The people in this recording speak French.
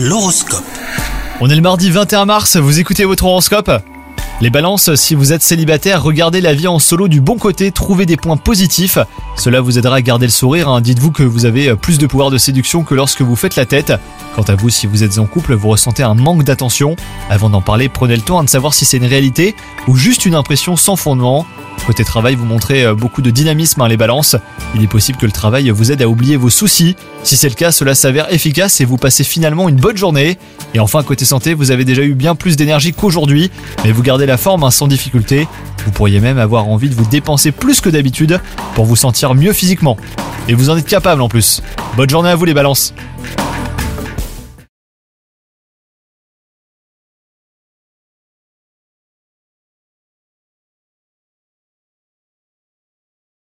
L'horoscope. On est le mardi 21 mars, vous écoutez votre horoscope? Les balances, si vous êtes célibataire, regardez la vie en solo du bon côté, trouvez des points positifs. Cela vous aidera à garder le sourire, hein. dites-vous que vous avez plus de pouvoir de séduction que lorsque vous faites la tête. Quant à vous, si vous êtes en couple, vous ressentez un manque d'attention. Avant d'en parler, prenez le temps de savoir si c'est une réalité ou juste une impression sans fondement. Côté travail, vous montrez euh, beaucoup de dynamisme, hein, les balances. Il est possible que le travail vous aide à oublier vos soucis. Si c'est le cas, cela s'avère efficace et vous passez finalement une bonne journée. Et enfin, côté santé, vous avez déjà eu bien plus d'énergie qu'aujourd'hui, mais vous gardez la forme hein, sans difficulté. Vous pourriez même avoir envie de vous dépenser plus que d'habitude pour vous sentir mieux physiquement. Et vous en êtes capable en plus. Bonne journée à vous les balances